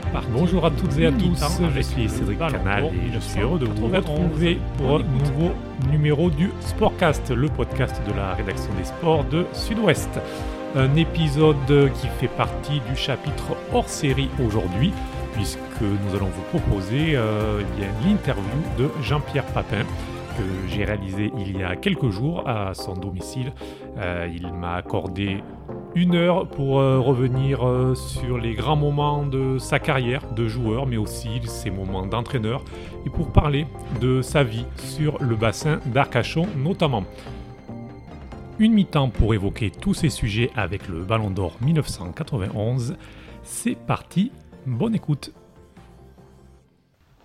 parti. Bonjour à toutes et à tous, je suis Cédric Canal et je suis heureux de vous retrouver pour un nouveau numéro du Sportcast, le podcast de la rédaction des sports de Sud-Ouest. Un épisode qui fait partie du chapitre hors série aujourd'hui, puisque nous allons vous proposer euh, l'interview de Jean-Pierre Papin que j'ai réalisé il y a quelques jours à son domicile. Euh, il m'a accordé une heure pour euh, revenir euh, sur les grands moments de sa carrière de joueur, mais aussi ses moments d'entraîneur, et pour parler de sa vie sur le bassin d'Arcachon notamment. Une mi-temps pour évoquer tous ces sujets avec le Ballon d'Or 1991. C'est parti, bonne écoute.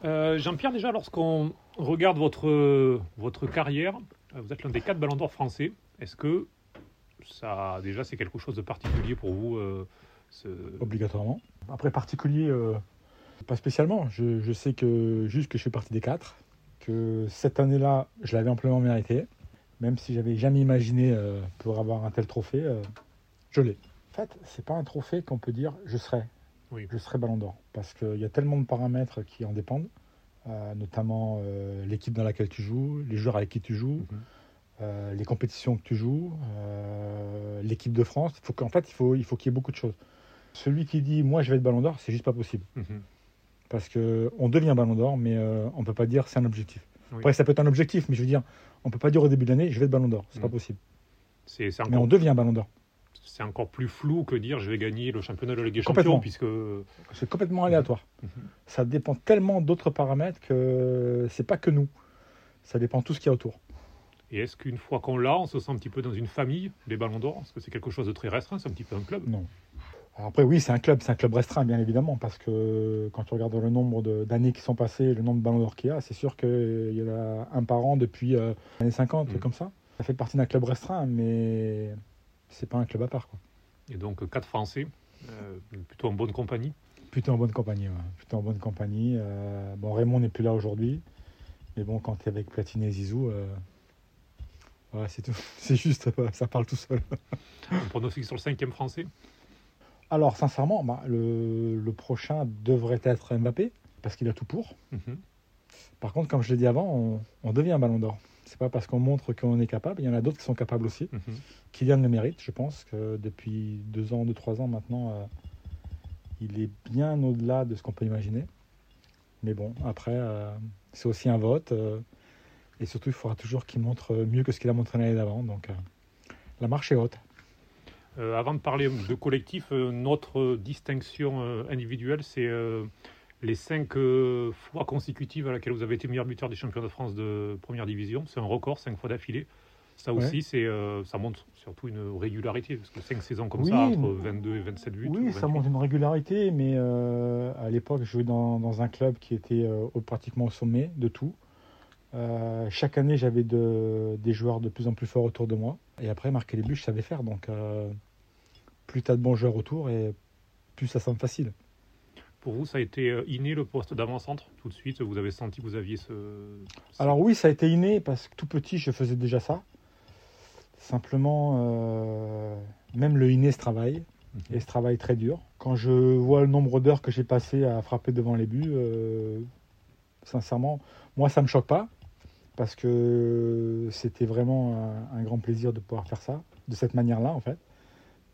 Jean-Pierre, déjà, lorsqu'on regarde votre, votre carrière, vous êtes l'un des quatre Ballons d'Or français. Est-ce que ça, déjà, c'est quelque chose de particulier pour vous euh, Obligatoirement. Après, particulier, euh, pas spécialement. Je, sais que juste que je fais partie des quatre, que cette année-là, je l'avais amplement mérité, même si j'avais jamais imaginé euh, pour avoir un tel trophée, je l'ai. En fait, c'est pas un trophée qu'on peut dire je serai. Oui. Je serai Ballon d'Or, parce qu'il y a tellement de paramètres qui en dépendent, notamment l'équipe dans laquelle tu joues, les joueurs avec qui tu joues. Mhm. Euh, les compétitions que tu joues, euh, l'équipe de France. Il faut qu'en fait, il faut, il faut qu'il y ait beaucoup de choses. Celui qui dit moi je vais être Ballon d'Or, c'est juste pas possible. Mhm. Parce que on devient Ballon d'Or, mais euh, on peut pas dire c'est un objectif. Après, ça peut être un objectif, mais je veux dire, on peut pas dire au début de l'année je vais être Ballon d'Or. C'est pas mhm. possible. Mais on devient Ballon d'Or. C'est encore plus flou que dire je vais gagner le championnat de la Ligue des Champions, puisque c'est complètement aléatoire. Ça dépend tellement d'autres paramètres que c'est pas que nous. Ça dépend tout ce qu'il y a autour. Et est-ce qu'une fois qu'on l'a, on se sent un petit peu dans une famille, les Ballons d'Or? Est-ce que c'est quelque chose de très restreint C'est un petit peu un club? Non. après, oui, c'est un club, c'est un club restreint, bien évidemment, parce que quand tu regardes le nombre d'années qui sont passées, le nombre de Ballons d'Or qu'il y a, c'est sûr qu'il y en a un par an depuis euh, les années 50, mm. comme ça. Ça fait partie d'un club restreint, mais c'est pas un club à part. Quoi. Et donc, quatre Français, euh, plutôt en bonne compagnie? Plutôt en bonne compagnie, ouais. Plutôt en bonne compagnie. Euh, bon, Raymond n'est plus là aujourd'hui, mais bon, quand tu es avec Platine et Zizou Ouais, c'est tout. C'est juste, ça parle tout seul. On pronostic sur le cinquième français? Alors, sincèrement, bah, le, prochain devrait être Mbappé, parce qu'il a tout pour. Mhm. Par contre, comme je l'ai dit avant, on, devient un ballon d'or. C'est pas parce qu'on montre qu'on est capable, il y en a d'autres qui sont capables aussi. Mm Kylian le mérite, je pense que depuis deux ans, deux, trois ans maintenant, euh, il est bien au-delà de ce qu'on peut imaginer. Mais bon, après, euh, c'est aussi un vote. Euh, et surtout, il faudra toujours qu'il montre mieux que ce qu'il a montré l'année d'avant. Donc, euh, la marche est haute. Euh, avant de parler de collectif, euh, notre distinction individuelle, c'est les cinq fois consécutives à laquelle vous avez été meilleur buteur des champions de France de première division. C'est un record, cinq fois d'affilée. Ça aussi, c'est, ça montre surtout une régularité, parce que cinq saisons comme ça, entre 22 et 27 buts. Oui, ça montre une régularité, mais à l'époque, je jouais dans, dans, un club qui était pratiquement au sommet de tout. Euh, chaque année, j'avais des joueurs de plus en plus forts autour de moi. Et après, marquer les buts, je savais faire. Donc, euh, plus tu as de bons joueurs autour, et plus ça semble facile. Pour vous, ça a été euh, inné le poste d'avant-centre Tout de suite, vous avez senti que vous aviez ce, Alors oui, ça a été inné parce que tout petit, je faisais déjà ça. Simplement, même le inné se travaille. Mhm. Et se travaille très dur. Quand je vois le nombre d'heures que j'ai passé à frapper devant les buts, sincèrement, moi, ça ne me choque pas parce que c'était vraiment un, grand plaisir de pouvoir faire ça, de cette manière-là, en fait.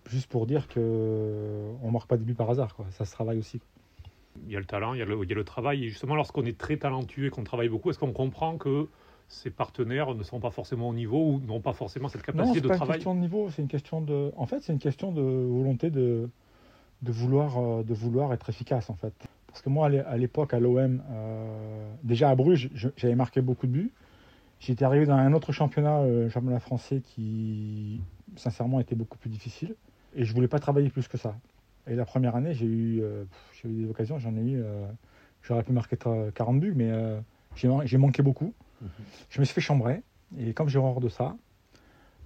Juste pour dire qu'on ne marque pas des buts par hasard, quoi. ça se travaille aussi. Il y a le talent, il y a le, il y a le travail. Et justement, lorsqu'on est très talentueux et qu'on travaille beaucoup, est-ce qu'on comprend que ses partenaires ne sont pas forcément au niveau ou n'ont pas forcément cette capacité de travail Non, c'est pas une question de niveau, c'est une question de... En fait, c'est une question de volonté de, de, vouloir, de vouloir être efficace, en fait. Parce que moi, à l'époque, à l'OM, euh, déjà à Bruges, j'avais marqué beaucoup de buts. J'étais arrivé dans un autre championnat, le euh, championnat français, qui sincèrement était beaucoup plus difficile. Et je voulais pas travailler plus que ça. Et la première année, j'ai eu, euh, eu, des occasions, j'en ai eu. J'aurais pu marquer 40 buts, mais j'ai manqué beaucoup. Mhm. Je me suis fait chambrer. Et comme j'ai horreur de ça,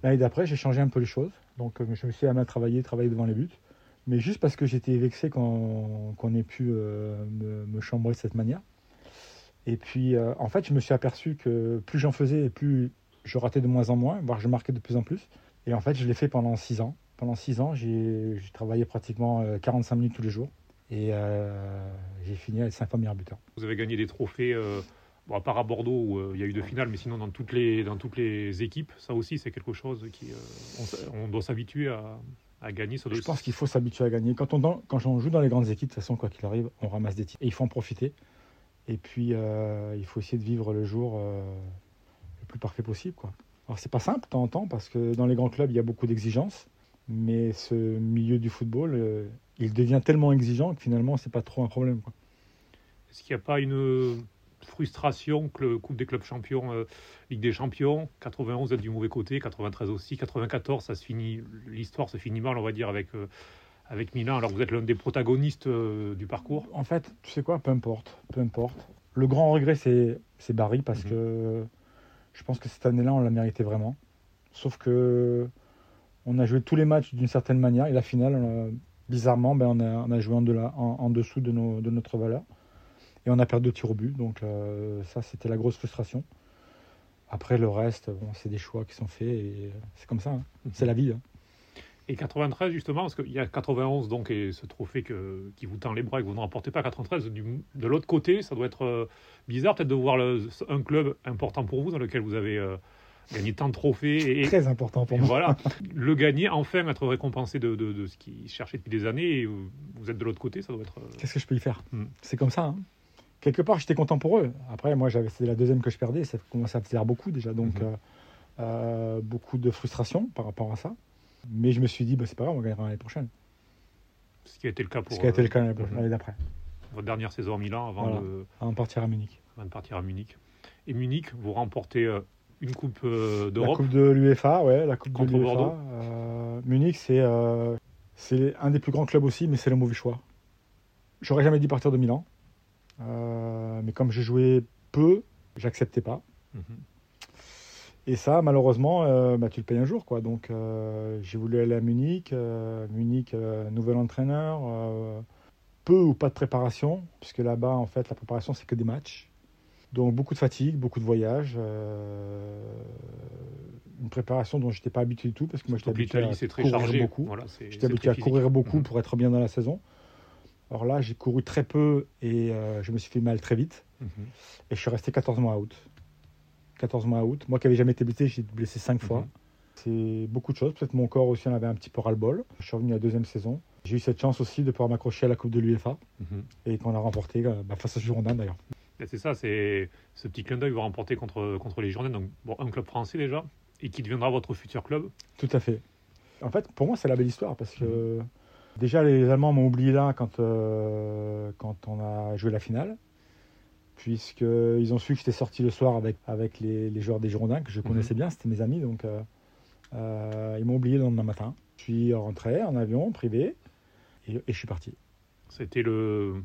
l'année d'après, j'ai changé un peu les choses. Donc je me suis amené à travailler, travailler devant les buts. Mais juste parce que j'étais vexé qu'on ait pu me, me, chambrer de cette manière. Et puis, euh, en fait, je me suis aperçu que plus j'en faisais, plus je ratais de moins en moins, voire je marquais de plus en plus. Et en fait, je l'ai fait pendant six ans. Pendant six ans, j'ai travaillé pratiquement 45 euh, minutes tous les jours. Et j'ai fini avec 5 fois meilleur buteur. Vous avez gagné des trophées, bon, à part à Bordeaux où il y a eu deux finales, mais sinon dans toutes les, dans toutes les équipes, ça aussi c'est quelque chose qui on, doit s'habituer à, à, gagner. Je pense qu'il faut s'habituer à gagner. Quand on, quand on joue dans les grandes équipes, de toute façon, quoi qu'il arrive, on ramasse des titres. Et il faut en profiter. Et puis, il faut essayer de vivre le jour le plus parfait possible. Quoi. Alors c'est pas simple de temps en temps parce que dans les grands clubs il y a beaucoup d'exigences, mais ce milieu du football, euh, il devient tellement exigeant que finalement c'est pas trop un problème. Est-ce qu'il n'y a pas une frustration que le Coupe des clubs champions, euh, Ligue des champions, 91 êtes du mauvais côté, 93 aussi, 94 ça se finit, l'histoire se finit mal on va dire avec euh, avec Milan. Alors vous êtes l'un des protagonistes du parcours. En fait, tu sais quoi, peu importe, peu importe. Le grand regret c'est c'est Barry parce mhm. que je pense que cette année-là, on l'a mérité vraiment. Sauf que on a joué tous les matchs d'une certaine manière. Et la finale, bizarrement, ben, on, a, joué en, dessous de, notre valeur. Et on a perdu deux tirs au but. Donc euh, ça, c'était la grosse frustration. Après, le reste, bon, c'est des choix qui sont faits. Et c'est comme ça. Hein. Mhm. C'est la vie. Hein. Et 93, justement, parce qu'il y a 91, donc, et ce trophée que, qui vous tend les bras et que vous ne remportez pas 93, de l'autre côté, ça doit être euh, bizarre peut-être de voir un club important pour vous, dans lequel vous avez euh, gagné tant de trophées. Et, Très important pour moi. Voilà, le gagner, enfin être récompensé de, de, ce qu'ils cherchaient depuis des années, et vous êtes de l'autre côté, ça doit être... Euh, Qu'est-ce que je peux y faire? Hmm. C'est comme ça. Hein. Quelque part, j'étais content pour eux. Après, moi, c'était la deuxième que je perdais, ça commençait à faire beaucoup déjà, donc hmm. beaucoup de frustration par rapport à ça. Mais je me suis dit, bah, c'est pas grave, on gagnera l'année prochaine. Ce qui a été le cas pour. Ce qui a été le cas l'année mhm. d'après. Votre dernière saison à Milan avant, de, avant de partir à Munich. Avant de partir à Munich. Et Munich, vous remportez euh, une Coupe euh, d'Europe. La Coupe de l'UEFA, ouais, la Coupe de l'UEFA. Euh, Munich, c'est un des plus grands clubs aussi, mais c'est le mauvais choix. J'aurais jamais dit partir de Milan. mais comme je jouais peu, j'acceptais pas. Mhm. Et ça, malheureusement, euh, bah, tu le payes un jour. Quoi. Donc, euh, j'ai voulu aller à Munich. Euh, Munich, nouvel entraîneur. peu ou pas de préparation, puisque là-bas, en fait, la préparation, c'est que des matchs. Donc, beaucoup de fatigue, beaucoup de voyages. une préparation dont je n'étais pas habitué du tout, parce que moi, j'étais habitué à courir beaucoup. j'étais habitué à courir beaucoup mmh. pour être bien dans la saison. Alors là, j'ai couru très peu et je me suis fait mal très vite. Mmh. Et je suis resté 14 mois out. 14 mois out. Moi qui n'avais jamais été blessé, j'ai été blessé 5 fois. Mhm. C'est beaucoup de choses. Peut-être mon corps aussi en avait un petit peu ras-le-bol. Je suis revenu la deuxième saison. J'ai eu cette chance aussi de pouvoir m'accrocher à la Coupe de l'UEFA mhm. et qu'on a remporté euh, bah, face à Girondin d'ailleurs. C'est ça, c'est ce petit clin d'œil vous remporter contre, contre les Girondins, donc bon, un club français déjà, et qui deviendra votre futur club. Tout à fait. En fait, pour moi, c'est la belle histoire parce que mhm. déjà les Allemands m'ont oublié là quand, euh, quand on a joué la finale puisqu'ils ont su que j'étais sorti le soir avec, avec les, joueurs des Girondins, que je mhm. connaissais bien, c'était mes amis, donc euh, euh, ils m'ont oublié le lendemain matin. Je suis rentré en avion privé et, je suis parti. C'était le,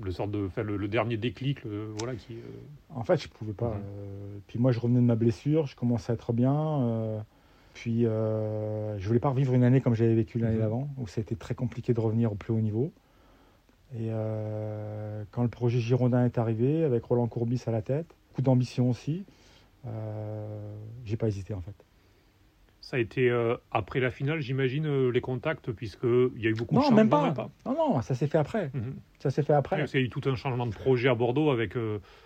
le sort de, le, dernier déclic, voilà qui. Euh, en fait, je pouvais pas. Mhm. puis moi, je revenais de ma blessure, je commençais à être bien. puis je voulais pas revivre une année comme j'avais vécu l'année mhm. d'avant, où ça a été très compliqué de revenir au plus haut niveau. Et euh, quand le projet Girondin est arrivé, avec Roland Courbis à la tête, beaucoup d'ambition aussi, euh, j'ai pas hésité en fait. Ça a été euh, après la finale, j'imagine, euh, les contacts, puisqu'il y a eu beaucoup de changements. Même pas. pas. Non, non, ça s'est fait après. Mhm. Ça s'est fait après. Il y a eu tout un changement de projet à Bordeaux avec,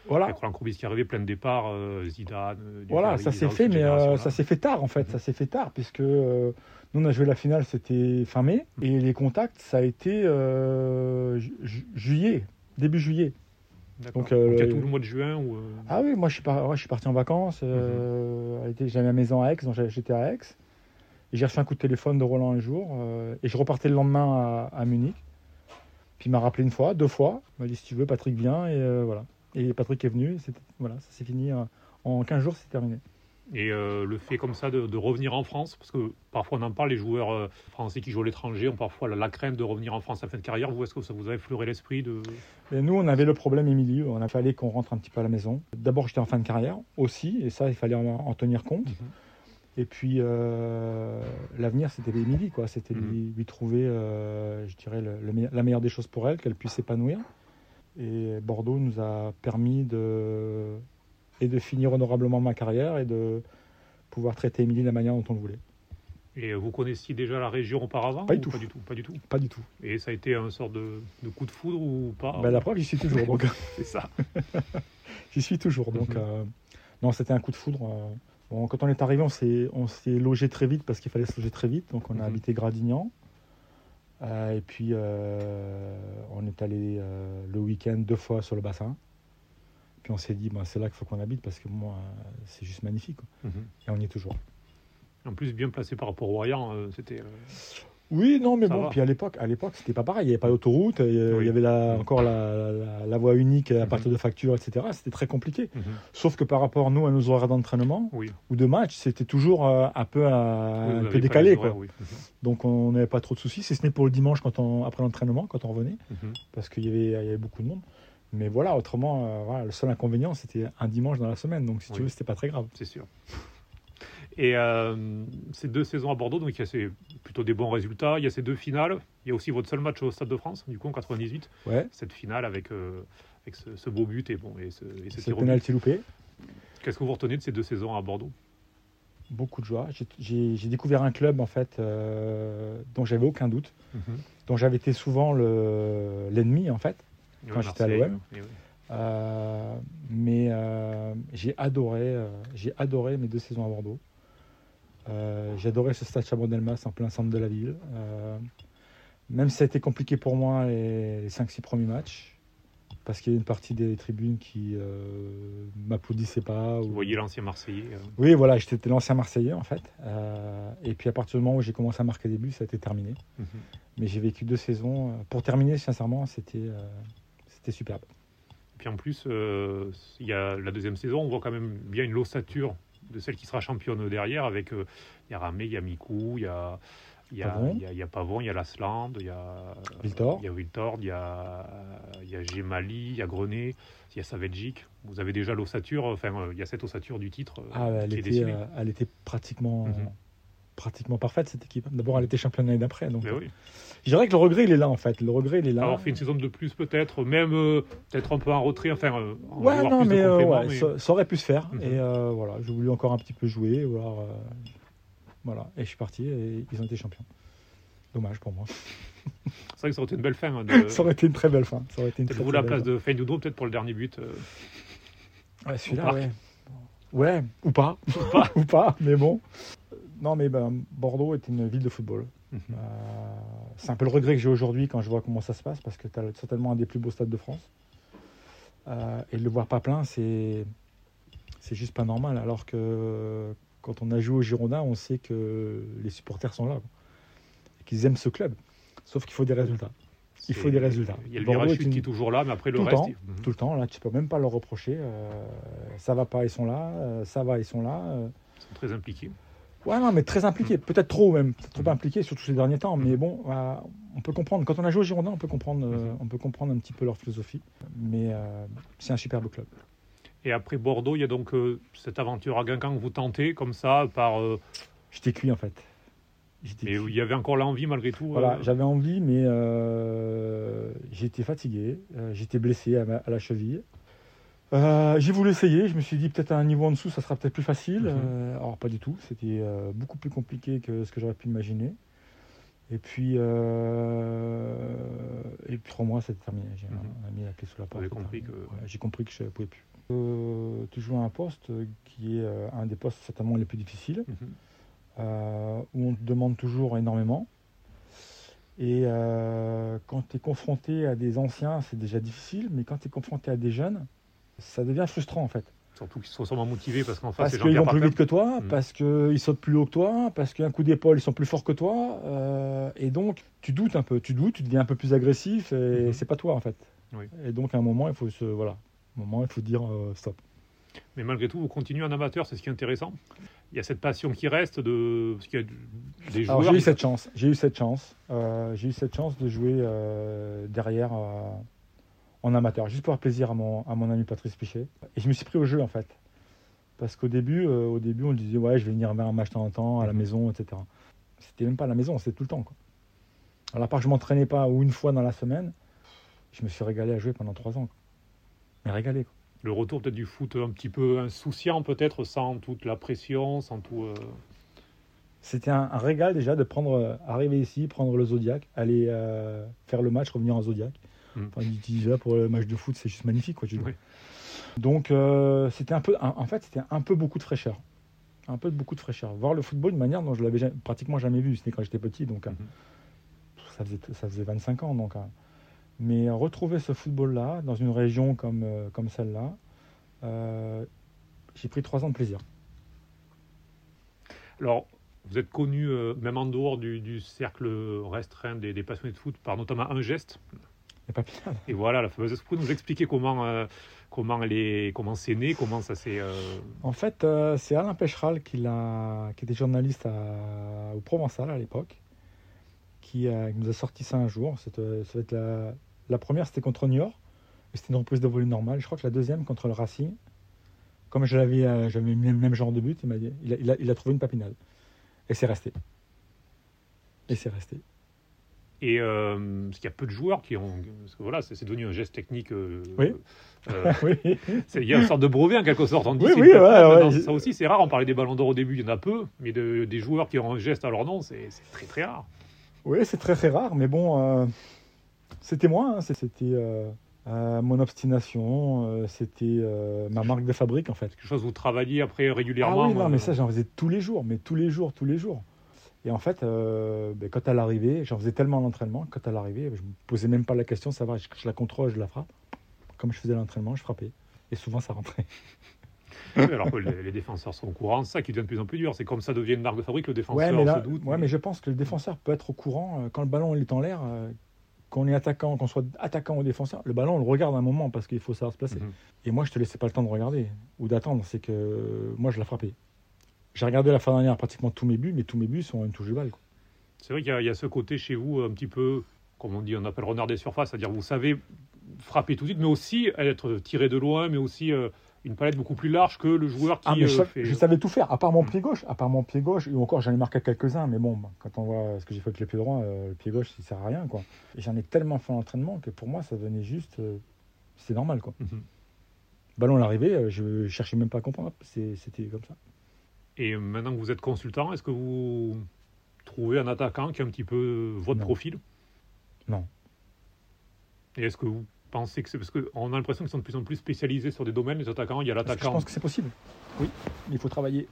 voilà. Roland Courbis qui est arrivé, plein de départs, Zidane. voilà, ça s'est fait, mais ça s'est fait tard en fait. Mhm. Ça s'est fait tard, puisque nous, on a joué la finale, c'était fin mai. Et les contacts, ça a été euh, juillet, début juillet. Donc, euh, Donc, il y a tout le mois de juin ou euh, Ah oui, moi je suis, je suis parti en vacances. Mhm. J'avais ma maison à Aix, donc j'étais à Aix. Et j'ai reçu un coup de téléphone de Roland un jour. et je repartais le lendemain à, Munich. Puis il m'a rappelé une fois, deux fois. Il m'a dit si tu veux, Patrick vient. Et voilà. Et Patrick est venu. voilà, ça s'est fini. en 15 jours, c'est terminé. Et euh, le fait comme ça de, revenir en France, parce que parfois on en parle, les joueurs euh, français qui jouent à l'étranger ont parfois la, crainte de revenir en France à fin de carrière. Vous, est-ce que ça vous avait fleuré l'esprit de... nous, on avait le problème, Émilie, on a fallu qu'on rentre un petit peu à la maison. D'abord, j'étais en fin de carrière aussi, et ça, il fallait en, tenir compte. Mhm. Et puis, euh, l'avenir, c'était Émilie, quoi. C'était lui, mhm. trouver, je dirais, la meilleure des choses pour elle, qu'elle puisse s'épanouir. Et Bordeaux nous a permis de et de finir honorablement ma carrière et de pouvoir traiter Émilie de la manière dont on le voulait. Et vous connaissiez déjà la région auparavant Pas du tout. Pas du tout. Pas du tout? Pas du tout. Et ça a été un sort de, de coup de foudre ou pas? Ben, la preuve, j'y suis toujours. donc, C'est ça. j'y suis toujours. Donc, Mhm. euh, non, c'était un coup de foudre. euh. Bon, quand on est arrivé, on s'est, logé très vite parce qu'il fallait se loger très vite. Donc, on a Mhm. habité Gradignan. Euh, et puis, on est allé le week-end deux fois sur le bassin. Puis on s'est dit, ben, c'est là qu'il faut qu'on habite parce que moi, c'est juste magnifique. quoi. Mhm. Et on y est toujours. En plus, bien placé par rapport au Royan, euh, c'était. euh, Oui, non, mais Ça bon, va. puis à l'époque, à l'époque, c'était pas pareil. Il n'y avait pas d'autoroute, euh, Oui. il y avait la- encore la, la- la voie unique à Mhm. partir de factures, etc. C'était très compliqué. mhm. Sauf que par rapport nous à nos horaires d'entraînement Oui. ou de match, c'était toujours euh, un peu, Oui, un peu décalé, quoi. horaires. Mhm. Donc on n'avait pas trop de soucis, si ce n'est pour le dimanche quand on, après l'entraînement, quand on revenait, Mhm. parce qu'il y avait, il y avait beaucoup de monde. Mais voilà, autrement, euh, voilà, le seul inconvénient, c'était un dimanche dans la semaine. Donc si tu veux, c'était pas très grave. C'est sûr. Et euh, ces deux saisons à Bordeaux, donc il y a ces- plutôt des bons résultats. Il y a ces deux finales. Il y a aussi votre seul match au Stade de France, du coup en 98. Ouais, Cette finale avec, euh, avec ce, ce beau but et, bon, et ce, et ce penalty loupé. Qu'est-ce que vous retenez de ces deux saisons à Bordeaux? Beaucoup de joie. J'ai- découvert un club en fait euh, dont j'avais aucun doute, dont j'avais été souvent le- l'ennemi en fait. Quand j'étais à l'OM. oui. Euh, mais euh, j'ai adoré, euh, j'ai adoré mes deux saisons à Bordeaux. J'ai adoré ce stade Chabandelmas en plein centre de la ville. Même si ça a été compliqué pour moi les, les 5-6 premiers matchs, parce qu'il y a une partie des tribunes qui euh, m'applaudissaient pas. Vous ou- voyez l'ancien Marseillais. euh, Oui, voilà, j'étais l'ancien Marseillais en fait. Euh, et puis à partir du moment où j'ai commencé à marquer des buts, ça a été terminé. mhm. Mais j'ai vécu deux saisons. Pour terminer, sincèrement, c'était c'était superbe. Puis en plus, euh, il y a la deuxième saison, on voit quand même bien une l'ossature de celle qui sera championne derrière. Avec euh, il y a Ramé, il y a Mikou, il y a il y a, Pavon. il y a, il y a Pavon, il y a Lasland, il y a Wiltord. il y a Wiltord, il y a il y a Gemali, il y a Grenet, il y a Savedjic. Vous avez déjà l'ossature, enfin euh, il y a cette ossature du titre euh, Ah, elle, qui est était, dessinée. euh, elle était pratiquement, Mhm. Pratiquement parfaite cette équipe. D'abord, elle était championne l'année d'après. Donc, Mais oui. je dirais que le regret, il est là en fait. Le regret, il est là. Avoir fait une saison de plus peut-être, même euh, peut-être un peu en retrait, enfin euh, en Ouais, non, plus de mais, euh, ouais, mais- Ça, ça aurait pu se faire. Mhm. Et euh, voilà, j'ai voulu encore un petit peu jouer. Euh, voilà, et je suis parti et ils ont été champions. Dommage pour moi. c'est vrai que ça aurait été une belle fin. hein, de- Ça aurait été une très belle fin. Ça aurait été une très, la belle place fin. de Feindoudo, peut-être pour le dernier but. euh, Ouais, celui-là, ouais. Ouais, ou pas. pas. ou pas, mais bon. Non, mais ben, Bordeaux est une ville de football. Mhm. Euh, c'est un peu le regret que j'ai aujourd'hui quand je vois comment ça se passe, parce que tu as certainement un des plus beaux stades de France. Euh, et de le voir pas plein, c'est c'est juste pas normal. Alors que quand on a joué au Girondin, on sait que les supporters sont là. Et qu'ils aiment ce club. Sauf qu'il faut des résultats. Il faut des résultats. Il y a le Bordeaux est une- qui est toujours là, mais après le Tout le reste. temps. il- Mhm. Tout le temps, là, tu peux même pas leur reprocher. euh, ça va pas, ils sont là. euh, ça va, ils sont là. Ils sont très impliqués. Ouais, non, mais très impliqué, peut-être trop même, peut-être trop impliqué, surtout ces derniers temps. Mais bon, euh, on peut comprendre. Quand on a joué au Girondin, on peut comprendre, euh, Mhm. on peut comprendre un petit peu leur philosophie. Mais euh, c'est un superbe club. Et après Bordeaux, il y a donc euh, cette aventure à Guingamp que vous tentez comme ça, par. euh, J'étais cuit en fait. J'étais mais cuit. il y avait encore l'envie malgré tout. Voilà, euh, j'avais envie, mais j'étais fatigué, j'étais blessé à, ma- à la cheville. Euh, j'ai voulu essayer, je me suis dit peut-être à un niveau en dessous, ça sera peut-être plus facile. Mhm. Euh, alors pas du tout, c'était euh, beaucoup plus compliqué que ce que j'aurais pu imaginer. Et puis, et puis trois mois, c'était terminé. J'ai mis la clé sous la porte. avez c'est compris terminé. que- Ouais, j'ai compris que je ne pouvais plus. Euh, tu joues à un poste qui est euh, un des postes certainement les plus difficiles mhm. euh, où on te demande toujours énormément. Et quand tu es confronté à des anciens, c'est déjà difficile, mais quand tu es confronté à des jeunes, ça devient frustrant en fait. Surtout qu'ils sont sûrement motivés parce qu'en face, Parce qu'ils vont plus vite que toi, Mm. parce qu'ils sautent plus haut que toi, parce qu'un coup d'épaule, ils sont plus forts que toi. euh, et donc, tu doutes un peu, tu doutes, tu deviens un peu plus agressif, et Mhm. c'est pas toi en fait. Oui. Et donc, à un moment, il faut se. Voilà. À un moment, il faut dire euh, stop. Mais malgré tout, vous continuez en amateur, c'est ce qui est intéressant. Il y a cette passion qui reste de. Parce qu'il y a du- des Alors joueurs. j'ai eu cette chance, j'ai eu cette chance, euh, j'ai eu cette chance de jouer derrière en amateur, juste pour faire plaisir à mon, à mon ami Patrice Pichet. Et je me suis pris au jeu en fait, parce qu'au début, euh, au début on disait ouais je vais venir vers un match de temps en temps à la Mhm. maison, etc. C'était même pas à la maison, c'était tout le temps quoi. Alors à part que je m'entraînais pas ou une fois dans la semaine, je me suis régalé à jouer pendant trois ans. quoi. Mais régalé quoi. Le retour peut-être du foot un petit peu insouciant, peut-être, sans toute la pression, sans tout. euh, c'était un, régal déjà de prendre, arriver ici, prendre le Zodiac, aller faire le match, revenir en Zodiac. Mm. Enfin, pour le match de foot, c'est juste magnifique. Quoi, tu Donc, c'était un peu, en fait, c'était un peu beaucoup de fraîcheur. Un peu beaucoup de fraîcheur. Voir le football d'une manière dont je l'avais pratiquement jamais vu, c'était quand j'étais petit. Donc, mm-hmm. ça, faisait, ça faisait 25 ans. Donc, mais retrouver ce football-là dans une région comme, euh, comme celle-là, euh, j'ai pris trois ans de plaisir. Alors, vous êtes connu, euh, même en dehors du, cercle restreint des, passionnés de foot, par notamment un geste. Et voilà, la fameuse. Vous nous expliquer comment, comment, elle comment c'est né, comment ça s'est. En fait, c'est Alain Pecheral qui, a, qui était journaliste à, au Provençal à l'époque, qui, nous a sorti ça un jour. ça va être la, la première, c'était contre New York. C'était une reprise de volume normale. Je crois que la deuxième, contre le Racing, comme je l'avais, euh, j'avais mis le même genre de but, il, a, il, a, trouvé une papinale. Et c'est resté. Et c'est resté. Et euh, parce qu'il y a peu de joueurs qui ont. Parce que voilà, c'est, devenu un geste technique. Euh, oui. Euh, oui. il y a une sorte de brevet en quelque sorte. On dit, oui, oui, ouais, Ça aussi, c'est rare. On parlait des ballons d'or au début, il y en a peu. Mais des joueurs qui ont un geste à leur nom, c'est, très très rare. Oui, c'est très très rare. Mais bon, c'était moi, hein, c'était euh, euh, mon obstination, euh, c'était ma marque de fabrique en fait. Quelque chose que vous travailliez après régulièrement Ah oui, non, mais ça j'en faisais tous les jours, mais tous les jours, tous les jours. Et en fait, ben, quand à l'arrivée, j'en faisais tellement l'entraînement, quand à l'arrivée, je ne me posais même pas la question, ça va, je, je la contrôle, je la frappe. Comme je faisais l'entraînement, je frappais. Et souvent ça rentrait. alors que les, défenseurs sont au courant, ça qui devient de plus en plus dur. C'est comme ça devient une marque de fabrique, le défenseur ouais, mais se doute. Ouais, mais... je pense que le défenseur peut être au courant quand le ballon est en l'air, qu'on est attaquant, qu'on soit attaquant ou défenseur, le ballon, on le regarde un moment parce qu'il faut savoir se placer. Mhm. Et moi, je te laissais pas le temps de regarder ou d'attendre. C'est que moi, je l'ai frappé. J'ai regardé la fin dernière pratiquement tous mes buts, mais tous mes buts sont une touche de balle. C'est vrai qu'il y, a ce côté chez vous un petit peu, comme on dit, on appelle renard des surfaces, c'est-à-dire vous savez frapper tout de suite, mais aussi être tiré de loin, mais aussi euh, une palette beaucoup plus large que le joueur qui ah, mais je, euh, savais tout faire, à part mon mm. pied gauche, à part mon pied gauche, ou encore j'en ai marqué quelques-uns, mais bon, quand on voit ce que j'ai fait avec le pied droit, euh, le pied gauche, il sert à rien, quoi. J'en ai tellement fait l'entraînement que pour moi, ça venait juste, c'est normal, quoi. Mm-hmm. Ballon l'arrivée, je cherchais même pas à comprendre, c'était comme ça. Et maintenant que vous êtes consultant, est-ce que vous trouvez un attaquant qui a un petit peu votre profil? Non. Et est-ce que vous pensez que c'est parce qu'on a l'impression qu'ils sont de plus en plus spécialisés sur des domaines, les attaquants, il y a l'attaquant. Je pense que c'est possible. Oui, il faut travailler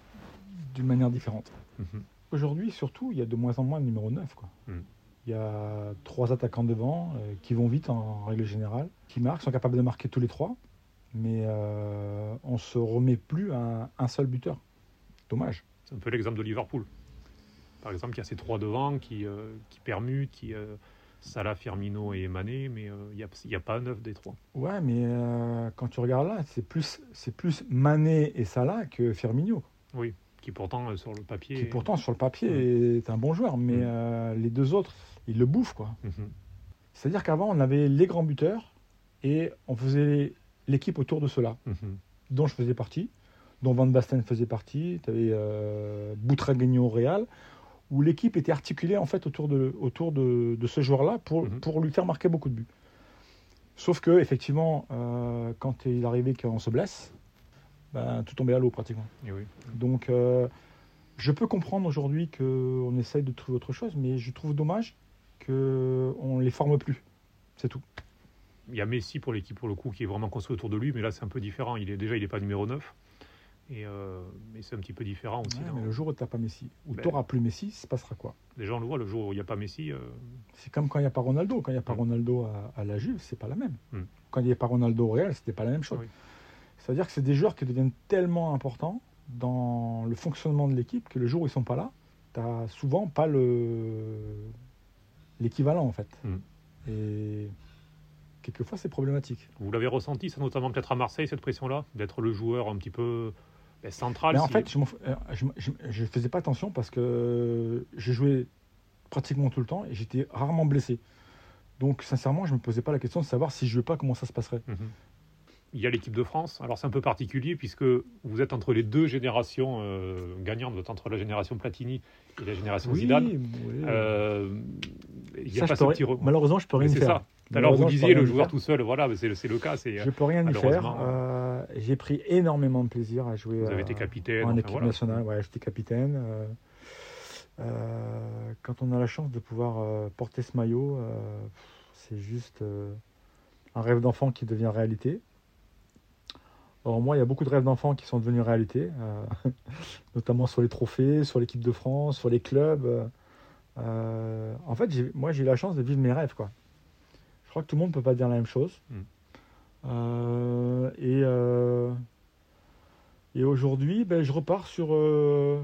d'une manière différente. Mhm. Aujourd'hui, surtout, il y a de moins en moins de numéro 9. Quoi. Mhm. Il y a trois attaquants devant euh, qui vont vite en règle générale, qui marquent, sont capables de marquer tous les trois, mais euh, on se remet plus à un seul buteur. Dommage. C'est un peu l'exemple de Liverpool. Par exemple, il y a ces trois devant qui, euh, qui permutent, qui, euh, Salah, Firmino et Mané, mais euh, il n'y a, a, pas neuf des trois. Ouais, mais euh, quand tu regardes là, c'est plus, c'est plus Mané et Salah que Firmino. Oui, qui pourtant euh, sur le papier. Qui pourtant sur le papier est un bon joueur, mais mm. les deux autres, ils le bouffent quoi. Mm-hmm. C'est-à-dire qu'avant, on avait les grands buteurs et on faisait l'équipe autour de cela, mm-hmm. dont je faisais partie, dont Van Basten faisait partie. Tu avais euh, Boutragueño au Real où l'équipe était articulée en fait autour de, autour de, ce joueur-là pour, mhm. pour lui faire marquer beaucoup de buts. Sauf que effectivement, euh, quand il arrivait qu'on se blesse, ben, tout tombait à l'eau pratiquement. Donc, euh, je peux comprendre aujourd'hui qu'on essaye de trouver autre chose, mais je trouve dommage qu'on ne les forme plus. C'est tout. Il y a Messi pour l'équipe, pour le coup, qui est vraiment construit autour de lui, mais là, c'est un peu différent. Il est, déjà, il n'est pas numéro 9. Et euh, mais c'est un petit peu différent aussi. mais le jour où tu n'as pas Messi, ou ben, tu n'auras plus Messi, se passera quoi? Déjà, on le voit, le jour où il n'y a pas Messi. Euh, c'est comme quand il n'y a pas Ronaldo. Quand il n'y a pas mm. Ronaldo à, la Juve, c'est pas la même. Mm. Quand il n'y a pas Ronaldo au Real, c'était pas la même chose. C'est-à-dire que c'est des joueurs qui deviennent tellement importants dans le fonctionnement de l'équipe que le jour où ils sont pas là, tu n'as souvent pas le l'équivalent en fait. Mm. Et quelquefois c'est problématique. Vous l'avez ressenti, ça notamment peut-être à Marseille, cette pression-là, d'être le joueur un petit peu central. Mais en fait, je ne faisais pas attention parce que j'ai joué pratiquement tout le temps et j'étais rarement blessé. Donc, sincèrement, je ne me posais pas la question de savoir si je ne jouais pas, comment ça se passerait. Mhm. Il y a l'équipe de France. Alors, c'est un peu particulier puisque vous êtes entre les deux générations euh, gagnantes. Vous êtes entre la génération Platini et la génération Zidane. Oui. Euh, il y a pas Malheureusement, je peux rien faire. Alors vous disiez le joueur tout seul, voilà, c'est le, le, cas. Je peux rien y faire. Euh, j'ai pris énormément de plaisir à jouer. Vous avez été capitaine. En équipe nationale, ouais, j'étais capitaine. Euh, quand on a la chance de pouvoir porter ce maillot, c'est juste un rêve d'enfant qui devient réalité. Alors moi, il y a beaucoup de rêves d'enfants qui sont devenus réalité, euh, notamment sur les trophées, sur l'équipe de France, sur les clubs. Euh, en fait, moi, j'ai eu la chance de vivre mes rêves. Quoi. Je crois que tout le monde ne peut pas dire la même chose. Mm. Euh, et et aujourd'hui, ben, je repars sur,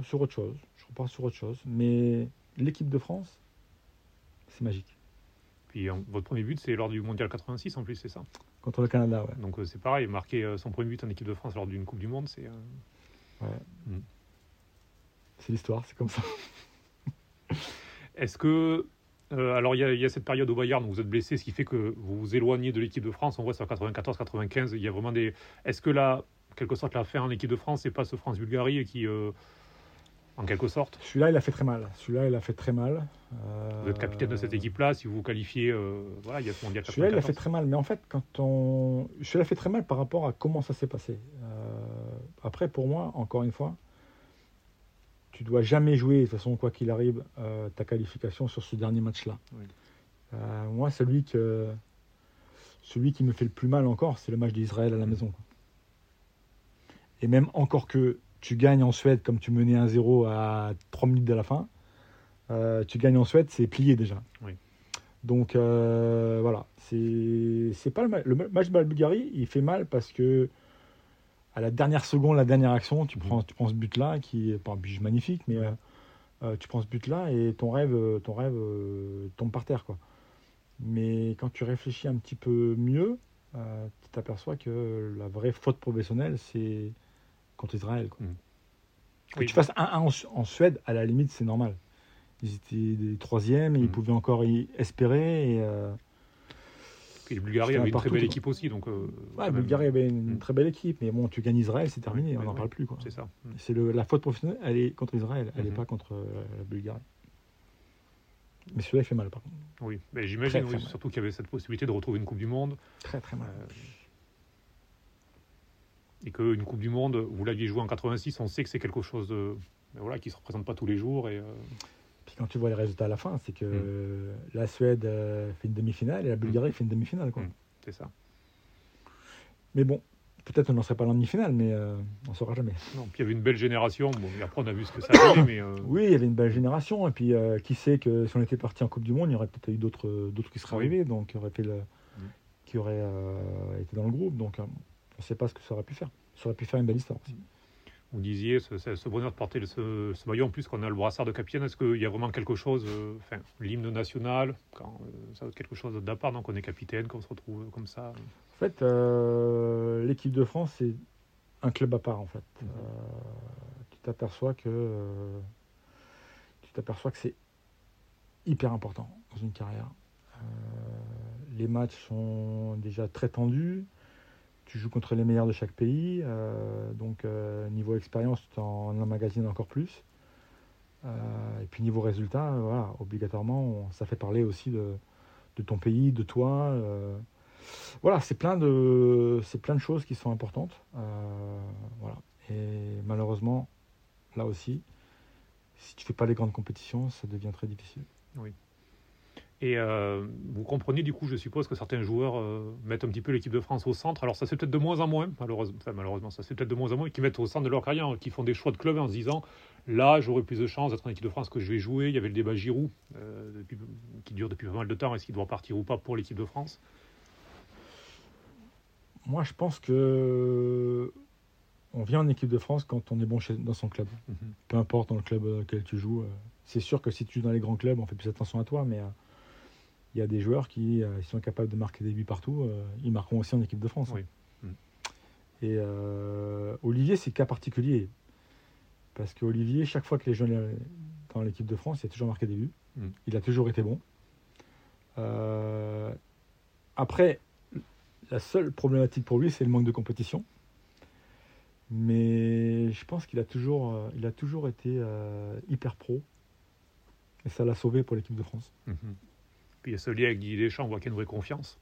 sur autre chose. Je repars sur autre chose. Mais l'équipe de France, c'est magique. Puis votre premier but, c'est lors du Mondial 86 en plus, c'est ça? Contre le Canada, ouais. Donc euh, c'est pareil, marquer euh, son premier but en équipe de France lors d'une Coupe du Monde, c'est. Euh, ouais. Hmm. C'est l'histoire, c'est comme ça. Est-ce que. Alors il y, a cette période au Bayern où vous êtes blessé, ce qui fait que vous vous éloignez de l'équipe de France. On voit sur 94-95, il y a vraiment des. Est-ce que là, quelque sorte, la fin en équipe de France, c'est pas ce France-Bulgarie qui en quelque sorte? Celui-là, il a fait très mal. Celui-là, il a fait très mal. Vous êtes capitaine de cette équipe-là, si vous vous qualifiez, euh, voilà, il y a ce mondial. Celui-là, il a fait très mal. Mais en fait, quand on, celui-là a fait très mal par rapport à comment ça s'est passé. Euh, après, pour moi, encore une fois, tu dois jamais jouer, de toute façon, quoi qu'il arrive, euh, ta qualification sur ce dernier match-là. moi, celui que, celui qui me fait le plus mal encore, c'est le match d'Israël à la maison. Et même encore que tu gagnes en Suède comme tu menais 1-0 à 3 minutes de la fin, euh, tu gagnes en Suède, c'est plié déjà. Donc euh, voilà, c'est pas le, le match de la Bulgarie, il fait mal parce que à la dernière seconde, la dernière action, tu prends, tu prends ce but-là, qui est pas un but magnifique, mais euh, tu prends ce but-là et ton rêve, ton rêve tombe par terre. Quoi. Mais quand tu réfléchis un petit peu mieux, tu t'aperçois que la vraie faute professionnelle, c'est contre Israël. Quoi. Mm. Que tu fasses 1-1 en, Suède, à la limite, c'est normal. Ils étaient des troisièmes et ils mm. pouvaient encore y espérer. Et, euh, et le Bulgarie avait une très belle équipe aussi. Donc, euh, ouais, Bulgarie avait une mm. très belle équipe. Mais bon, tu gagnes Israël, c'est terminé, on n'en parle plus. C'est ça. C'est la faute professionnelle, elle est contre Israël, elle n'est mm-hmm. pas contre euh, la Bulgarie. Mais celui-là, il fait mal, par contre. Oui, mais j'imagine surtout qu'il y avait cette possibilité de retrouver une Coupe du Monde. Très, très mal. Euh, et qu'une Coupe du Monde, vous l'aviez joué en 86, on sait que c'est quelque chose de, voilà, qui ne se représente pas tous les jours. Et, euh, Puis quand tu vois les résultats à la fin, c'est que mm. la Suède euh, fait une demi-finale et la Bulgarie mm. fait une demi-finale. Mm. C'est ça. Mais bon, peut-être on n'en serait pas en demi-finale, mais euh, on ne saura jamais. Non, puis il y avait une belle génération. Bon, après, on a vu ce que ça a mais Oui, il y avait une belle génération. Et puis, qui sait que si on était parti en Coupe du Monde, il y aurait peut-être eu d'autres, d'autres qui seraient arrivés, donc qui auraient, fait le, qui auraient été dans le groupe. Donc, on ne sait pas ce que ça aurait pu faire. Ça aurait pu faire une belle histoire aussi. Vous disiez ce, ce, bonheur de porter ce, ce, maillot, en plus qu'on a le brassard de capitaine, est-ce qu'il y a vraiment quelque chose, euh, enfin, l'hymne national, quand, euh, ça quelque chose d'à donc on est capitaine, qu'on se retrouve comme ça En fait, euh, l'équipe de France, c'est un club à part, en fait. Mhm. tu t'aperçois que, tu t'aperçois que c'est hyper important dans une carrière. les matchs sont déjà très tendus tu joues contre les meilleurs de chaque pays, euh, donc euh, niveau expérience, tu en emmagasines encore plus. Euh, et puis niveau résultat, voilà, obligatoirement, ça fait parler aussi de, ton pays, de toi. voilà, c'est plein de plein de choses qui sont importantes. voilà. Et malheureusement, là aussi, si tu fais pas les grandes compétitions, ça devient très difficile. Oui. Et euh, vous comprenez du coup, je suppose que certains joueurs euh, mettent un petit peu l'équipe de France au centre. Alors ça c'est peut-être de moins en moins, malheureusement, enfin, malheureusement ça c'est peut-être de moins en moins, qui mettent au centre de leur carrière, qui font des choix de club en se disant là j'aurai plus de chances d'être en équipe de France que je vais jouer. Il y avait le débat Giroud euh, qui dure depuis pas mal de temps, est-ce qu'il doit partir ou pas pour l'équipe de France? Moi je pense que on vient en équipe de France quand on est bon chez, dans son club. Mhm. Peu importe dans le club auquel tu joues. C'est sûr que si tu joues dans les grands clubs, on fait plus attention à toi, mais il y a des joueurs qui euh, sont capables de marquer des buts partout. Euh, ils marqueront aussi en équipe de France. Hein. Mm. Et euh, Olivier, c'est cas particulier. Parce qu'Olivier, chaque fois que les jeunes dans l'équipe de France, il a toujours marqué des buts. Mm. Il a toujours été bon. après, la seule problématique pour lui, c'est le manque de compétition. Mais je pense qu'il a toujours, il a toujours été hyper pro. Et ça l'a sauvé pour l'équipe de France. Mm-hmm. Puis il y a ce lien avec Didier Deschamps, on voit qu'il y a une vraie confiance.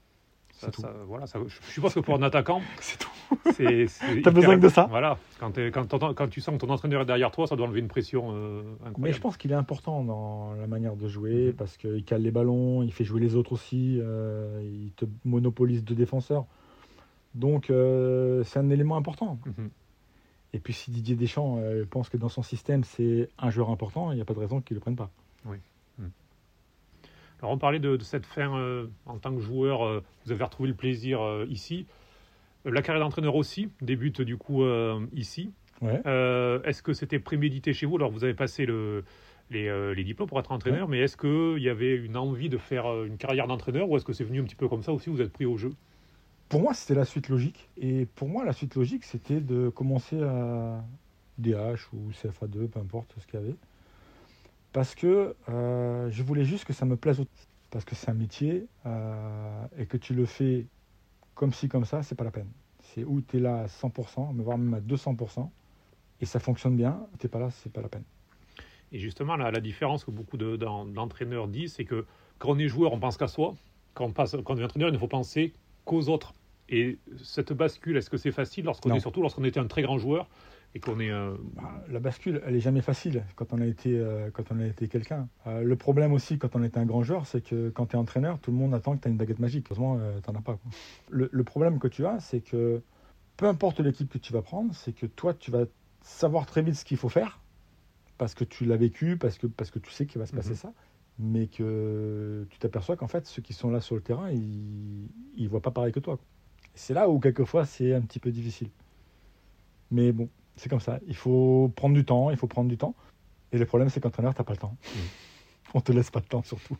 Ça, ça, voilà, ça, je suppose que pour un attaquant, c'est tout. T'as besoin de ça? Voilà. Quand, quand, quand, tu sens que ton entraîneur est derrière toi, ça doit enlever une pression euh, incroyable. Mais je pense qu'il est important dans la manière de jouer mhm. parce qu'il cale les ballons, il fait jouer les autres aussi, euh, il te monopolise deux défenseurs. Donc euh, c'est un élément important. Mhm. Et puis si Didier Deschamps pense que dans son système c'est un joueur important, il n'y a pas de raison qu'il ne le prenne pas. Oui. Alors on parlait de, cette fin en tant que joueur, vous avez retrouvé le plaisir ici. La carrière d'entraîneur aussi débute du coup euh, ici. Euh, est-ce que c'était prémédité chez vous? Alors vous avez passé le, les, euh, les, diplômes pour être entraîneur, mais est-ce qu'il y avait une envie de faire une carrière d'entraîneur ou est-ce que c'est venu un petit peu comme ça aussi Vous êtes pris au jeu? Pour moi, c'était la suite logique. Et pour moi, la suite logique, c'était de commencer à DH ou CFA2, peu importe ce qu'il y avait. Parce que je voulais juste que ça me plaise. Parce que c'est un métier et que tu le fais comme ci, comme ça, c'est pas la peine. C'est où tu es là à 100%, voire même à 200%, et ça fonctionne bien, tu n'es pas là, c'est pas la peine. Et justement, la, la différence que beaucoup d'entraîneurs disent, c'est que quand on est joueur, on pense qu'à soi. Quand on, passe, quand on est entraîneur, il ne faut penser qu'aux autres. Et cette bascule, est-ce que c'est facile lorsqu'on est surtout lorsqu'on était un très grand joueur et qu'on est. Euh, bah, la bascule, elle est jamais facile quand on a été, euh, quand on a été quelqu'un. Euh, le problème aussi quand on est un grand joueur, c'est que quand tu es entraîneur, tout le monde attend que tu as une baguette magique. Heureusement, tu n'en as pas. Le, le, problème que tu as, c'est que peu importe l'équipe que tu vas prendre, c'est que toi, tu vas savoir très vite ce qu'il faut faire parce que tu l'as vécu, parce que, parce que tu sais qu'il va se passer mhm. ça, mais que tu t'aperçois qu'en fait, ceux qui sont là sur le terrain, ils ne voient pas pareil que toi. C'est là où quelquefois c'est un petit peu difficile. Mais bon, c'est comme ça. Il faut prendre du temps, il faut prendre du temps. Et le problème, c'est qu'entraîneur, tu n'as pas le temps. On mm. On te laisse pas le temps, surtout.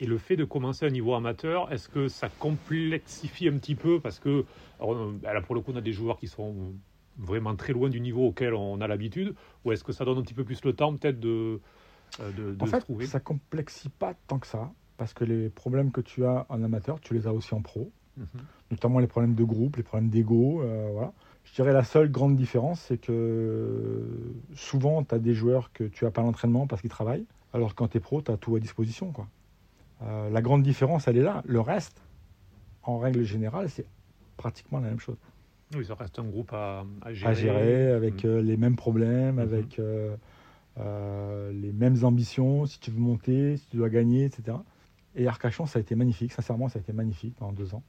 Et le fait de commencer à niveau amateur, est-ce que ça complexifie un petit peu Parce que, euh, là, pour le coup, on a des joueurs qui sont vraiment très loin du niveau auquel on a l'habitude. Ou est-ce que ça donne un petit peu plus le temps, peut-être, de, euh, de, de en fait, Ça complexifie pas tant que ça. Parce que les problèmes que tu as en amateur, tu les as aussi en pro. Mhm. Notamment les problèmes de groupe, les problèmes d'ego. Euh, voilà. Je dirais la seule grande différence, c'est que souvent, tu as des joueurs que tu n'as pas l'entraînement parce qu'ils travaillent, alors quand tu es pro, tu as tout à disposition. Quoi. Euh, la grande différence, elle est là. Le reste, en règle générale, c'est pratiquement la même chose. Oui, ça reste un groupe à, gérer. À gérer, avec mm. euh, les mêmes problèmes, mm-hmm. avec euh, les mêmes ambitions, si tu veux monter, si tu dois gagner, etc. Et Arcachon, ça a été magnifique. Sincèrement, ça a été magnifique pendant deux ans.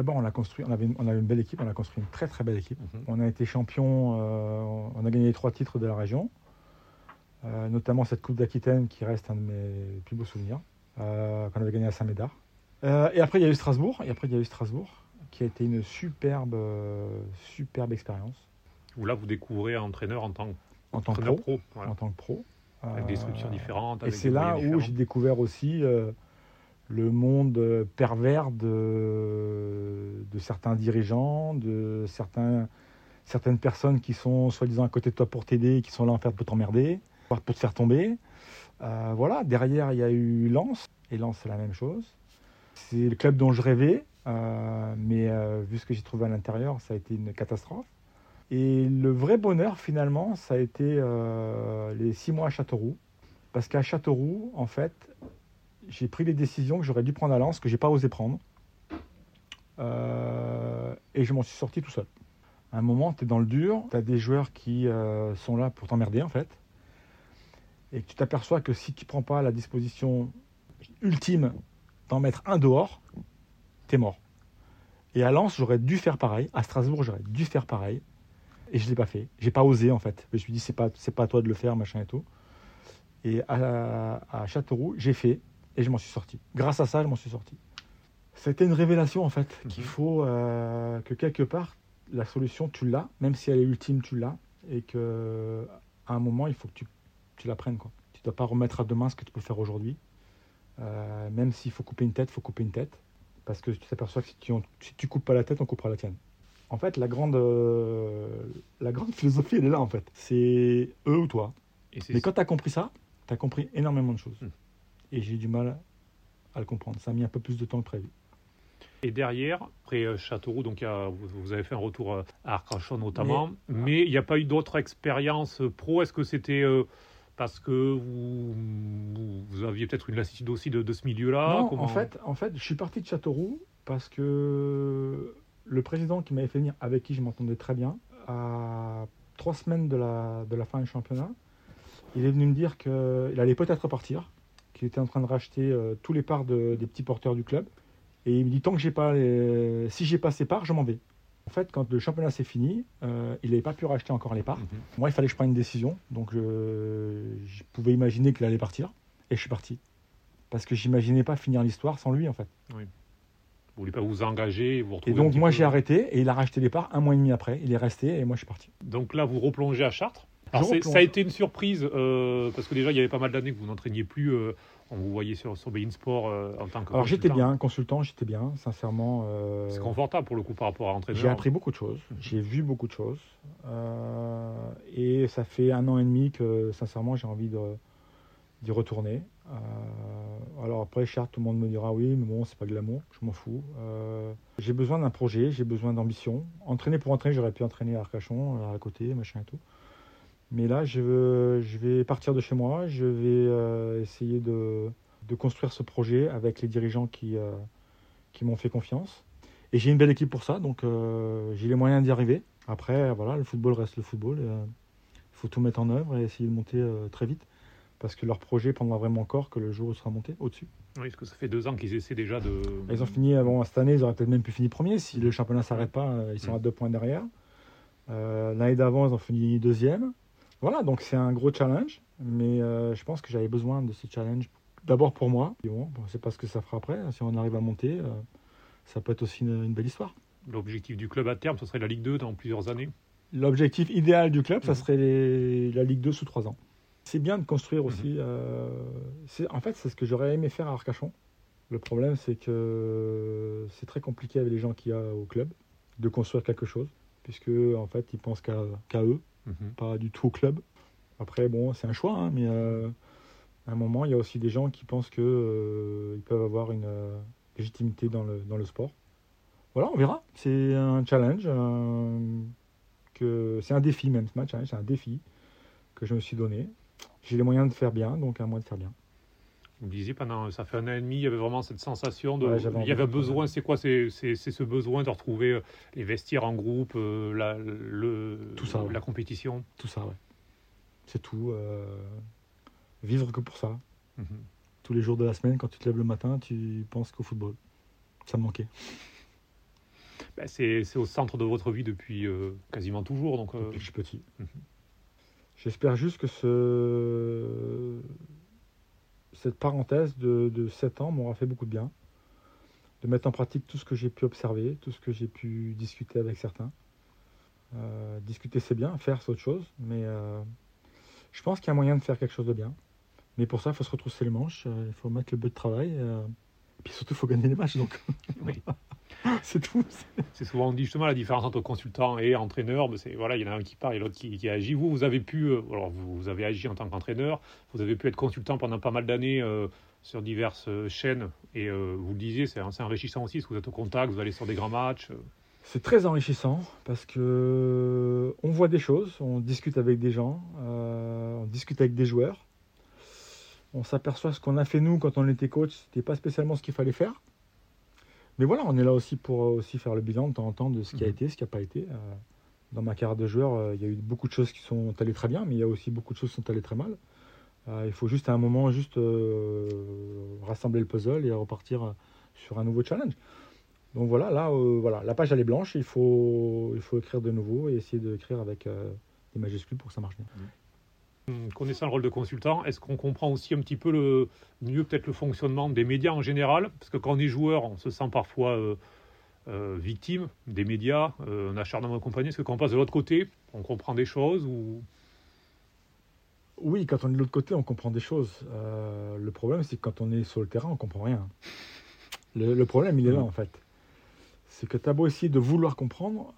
D'abord, on a construit, on avait, une, on avait une belle équipe, on a construit une très très belle équipe. Mhm. On a été champion, euh, on a gagné les trois titres de la région, euh, notamment cette Coupe d'Aquitaine qui reste un de mes plus beaux souvenirs, euh, qu'on avait gagné à Saint-Médard. et après, il y a eu Strasbourg, et après, il y a eu Strasbourg, qui a été une superbe, superbe expérience. Où là, vous découvrez un entraîneur en tant, en tant que pro. En tant que pro. Avec des structures différentes. et c'est là où j'ai découvert aussi le monde pervers de, certains dirigeants, de certaines personnes qui sont soi-disant à côté de toi pour t'aider, qui sont là en fait pour t'emmerder, pour te faire tomber. Euh, voilà, derrière il y a eu Lens, et Lens c'est la même chose. C'est le club dont je rêvais, euh, mais euh, vu ce que j'ai trouvé à l'intérieur, ça a été une catastrophe. Et le vrai bonheur finalement, ça a été les six mois à Châteauroux. Parce qu'à Châteauroux, en fait, j'ai pris des décisions que j'aurais dû prendre à Lens, que j'ai pas osé prendre. Euh, et je m'en suis sorti tout seul. À un moment, tu es dans le dur, tu as des joueurs qui euh, sont là pour t'emmerder en fait. Et tu t'aperçois que si tu prends pas la disposition ultime d'en mettre un dehors, tu es mort. Et à Lens, j'aurais dû faire pareil. À Strasbourg, j'aurais dû faire pareil. Et je ne l'ai pas fait. J'ai pas osé en fait. Je me suis dit, c'est pas, pas à toi de le faire, machin et tout. Et à Châteauroux, j'ai fait. Et je m'en suis sorti. Grâce à ça, je m'en suis sorti. C'était une révélation, en fait, mhm. qu'il faut euh, que quelque part, la solution, tu l'as, même si elle est ultime, tu l'as, et que à un moment, il faut que tu, tu la prennes. Quoi. Tu ne dois pas remettre à demain ce que tu peux faire aujourd'hui. Euh, même s'il faut couper une tête, il faut couper une tête. Parce que tu t'aperçois que si tu, si tu coupes pas la tête, on coupera la tienne. En fait, la grande, euh, la grande philosophie, elle est là, en fait. C'est eux ou toi. Mais quand tu as compris ça, tu as compris énormément de choses. Hmm et j'ai du mal à le comprendre. Ça a mis un peu plus de temps que prévu. Et derrière, après euh, Châteauroux, donc vous, avez fait un retour euh, à Arcachon notamment, mais, il n'y a pas eu d'autres expériences euh, pro? Est-ce que c'était parce que vous, vous, aviez peut-être une lassitude aussi de, ce milieu-là? Non, en fait, en fait, je suis parti de Châteauroux parce que le président qui m'avait fait venir, avec qui je m'entendais très bien, à trois semaines de la, de la fin du championnat, il est venu me dire qu'il allait peut-être partir, qu'il était en train de racheter euh, tous les parts de- des petits porteurs du club. Et il me dit tant que j'ai pas les... si j'ai pas ces parts, je m'en vais. En fait, quand le championnat s'est fini, euh, il n'avait pas pu racheter encore les parts. Mhm. Moi, il fallait que je prenne une décision. Donc, je, je pouvais imaginer qu'il allait partir. Et je suis parti. Parce que j'imaginais pas finir l'histoire sans lui, en fait. Vous voulez pas vous engager, vous Et retrouver un donc, moi, peu- j'ai arrêté. Et il a racheté les parts un mois et demi après. Il est resté et moi, je suis parti. Donc là, vous replongez à Chartres. Alors, ça a été une surprise euh, parce que déjà, il y avait pas mal d'années que vous n'entraîniez plus. euh, on vous voyait sur, sur Bein Sport euh, en tant que. Alors, j'étais bien. Consultant, j'étais bien. Sincèrement. euh, C'est confortable pour le coup par rapport à entraîneur. J'ai appris beaucoup de choses, j'ai vu beaucoup de choses. Euh, et ça fait un an et demi que, sincèrement, j'ai envie d'y retourner. Alors après, Chartres, tout le monde me dira oui, mais bon, c'est pas glamour, je m'en fous. J'ai besoin d'un projet, j'ai besoin d'ambition. Entraîner pour entraîner, j'aurais pu entraîner à Arcachon, à côté, machin et tout. Mais là, je, veux- je vais partir de chez moi, je vais euh, essayer de, de construire ce projet avec les dirigeants qui, euh, qui m'ont fait confiance. Et j'ai une belle équipe pour ça, donc euh, j'ai les moyens d'y arriver. Après, voilà, le football reste le football. Il faut tout mettre en œuvre et essayer de monter très vite. Parce que leur projet prendra vraiment corps que le jour où il sera monté au-dessus. Oui, parce que ça fait deux ans qu'ils essaient déjà de. Ils ont fini, bon, cette année, ils auraient peut-être même pu finir premier. Si le championnat ne s'arrête pas, ils sont Mm. à deux points derrière. Euh, L'année d'avant, ils ont fini deuxième. Voilà, donc c'est un gros challenge. Mais euh, je pense que j'avais besoin de ce challenge d'abord pour moi. Bon, c'est pas ce que ça fera après. Si on arrive à monter, euh, ça peut être aussi une- une belle histoire. L'objectif du club à terme, ce serait la Ligue 2 dans plusieurs années. L'objectif idéal du club, ça Mhm. serait les- la Ligue 2 sous 3 ans. C'est bien de construire aussi. Mhm. euh, c'est- en fait, c'est ce que j'aurais aimé faire à Arcachon. Le problème, c'est que c'est très compliqué avec les gens qu'il y a au club de construire quelque chose, puisque en fait, ils pensent qu'à qu'à eux, Mhm. pas du tout au club. Après, bon, c'est un choix, hein, mais euh, à un moment, il y a aussi des gens qui pensent que euh, peuvent avoir une euh, légitimité dans le, sport. Voilà, on verra. C'est un challenge, que c'est un défi même ce match, c'est un défi que je me suis donné. J'ai les moyens de faire bien, donc à moi de faire bien. Vous me disiez pendant, ça fait un an et demi, il y avait vraiment cette sensation de, Ouais, il y avait besoin. C'est quoi C'est ce besoin de retrouver euh, les vestiaires en groupe, euh, la, le, Tout ça, ouais. la compétition? Tout ça, ouais. C'est tout. euh, vivre que pour ça. Mhm. Tous les jours de la semaine, quand tu te lèves le matin, tu penses qu'au football. Ça me manquait. Ben, c'est au centre de votre vie depuis euh, quasiment toujours. Donc, depuis que je suis petit. Mhm. J'espère juste que ce... cette parenthèse de, de 7 ans m'aura fait beaucoup de bien. De mettre en pratique tout ce que j'ai pu observer, tout ce que j'ai pu discuter avec certains. Euh, discuter c'est bien, faire c'est autre chose, mais euh, je pense qu'il y a moyen de faire quelque chose de bien. Mais pour ça, il faut se retrousser les manches, euh, il faut mettre le but de travail, et puis surtout, il faut gagner les matchs. Donc, Oui. c'est tout. c'est souvent on dit justement la différence entre consultant et entraîneur. c'est voilà, il y en a un qui part et l'autre qui, qui agit. Vous, vous avez pu, euh, alors vous, vous avez agi en tant qu'entraîneur. Vous avez pu être consultant pendant pas mal d'années euh, sur diverses euh, chaînes. Et euh, vous le disiez, c'est enrichissant aussi parce que vous êtes au contact, vous allez sur des grands matchs. C'est très enrichissant parce que on voit des choses, on discute avec des gens, euh, on discute avec des joueurs. On s'aperçoit ce qu'on a fait nous quand on était coach, c'était pas spécialement ce qu'il fallait faire. Mais voilà, on est là aussi pour euh, aussi faire le bilan de temps en temps de ce qui a Mhm. été, ce qui n'a pas été. Euh, dans ma carrière de joueur, euh, il y a eu beaucoup de choses qui sont allées très bien, mais il y a aussi beaucoup de choses qui sont allées très mal. Il faut juste à un moment juste rassembler le puzzle et repartir sur un nouveau challenge. Donc voilà, là, voilà, la page elle est blanche, il faut, il faut écrire de nouveau et essayer d'écrire avec des majuscules pour que ça marche bien. Hum, Connaissant le rôle de consultant, est-ce qu'on comprend aussi un petit peu le mieux peut-être le fonctionnement des médias en général? Parce que quand on est joueur, on se sent parfois euh, euh, victime des médias, euh, un acharnement et compagnie. Est-ce que quand on passe de l'autre côté, on comprend des choses ou? Oui, quand on est de l'autre côté, on comprend des choses. Le problème, c'est que quand on est sur le terrain, on comprend rien. Le, le problème, il est là, Mhm. en fait. C'est que tu as beau essayer de vouloir comprendre,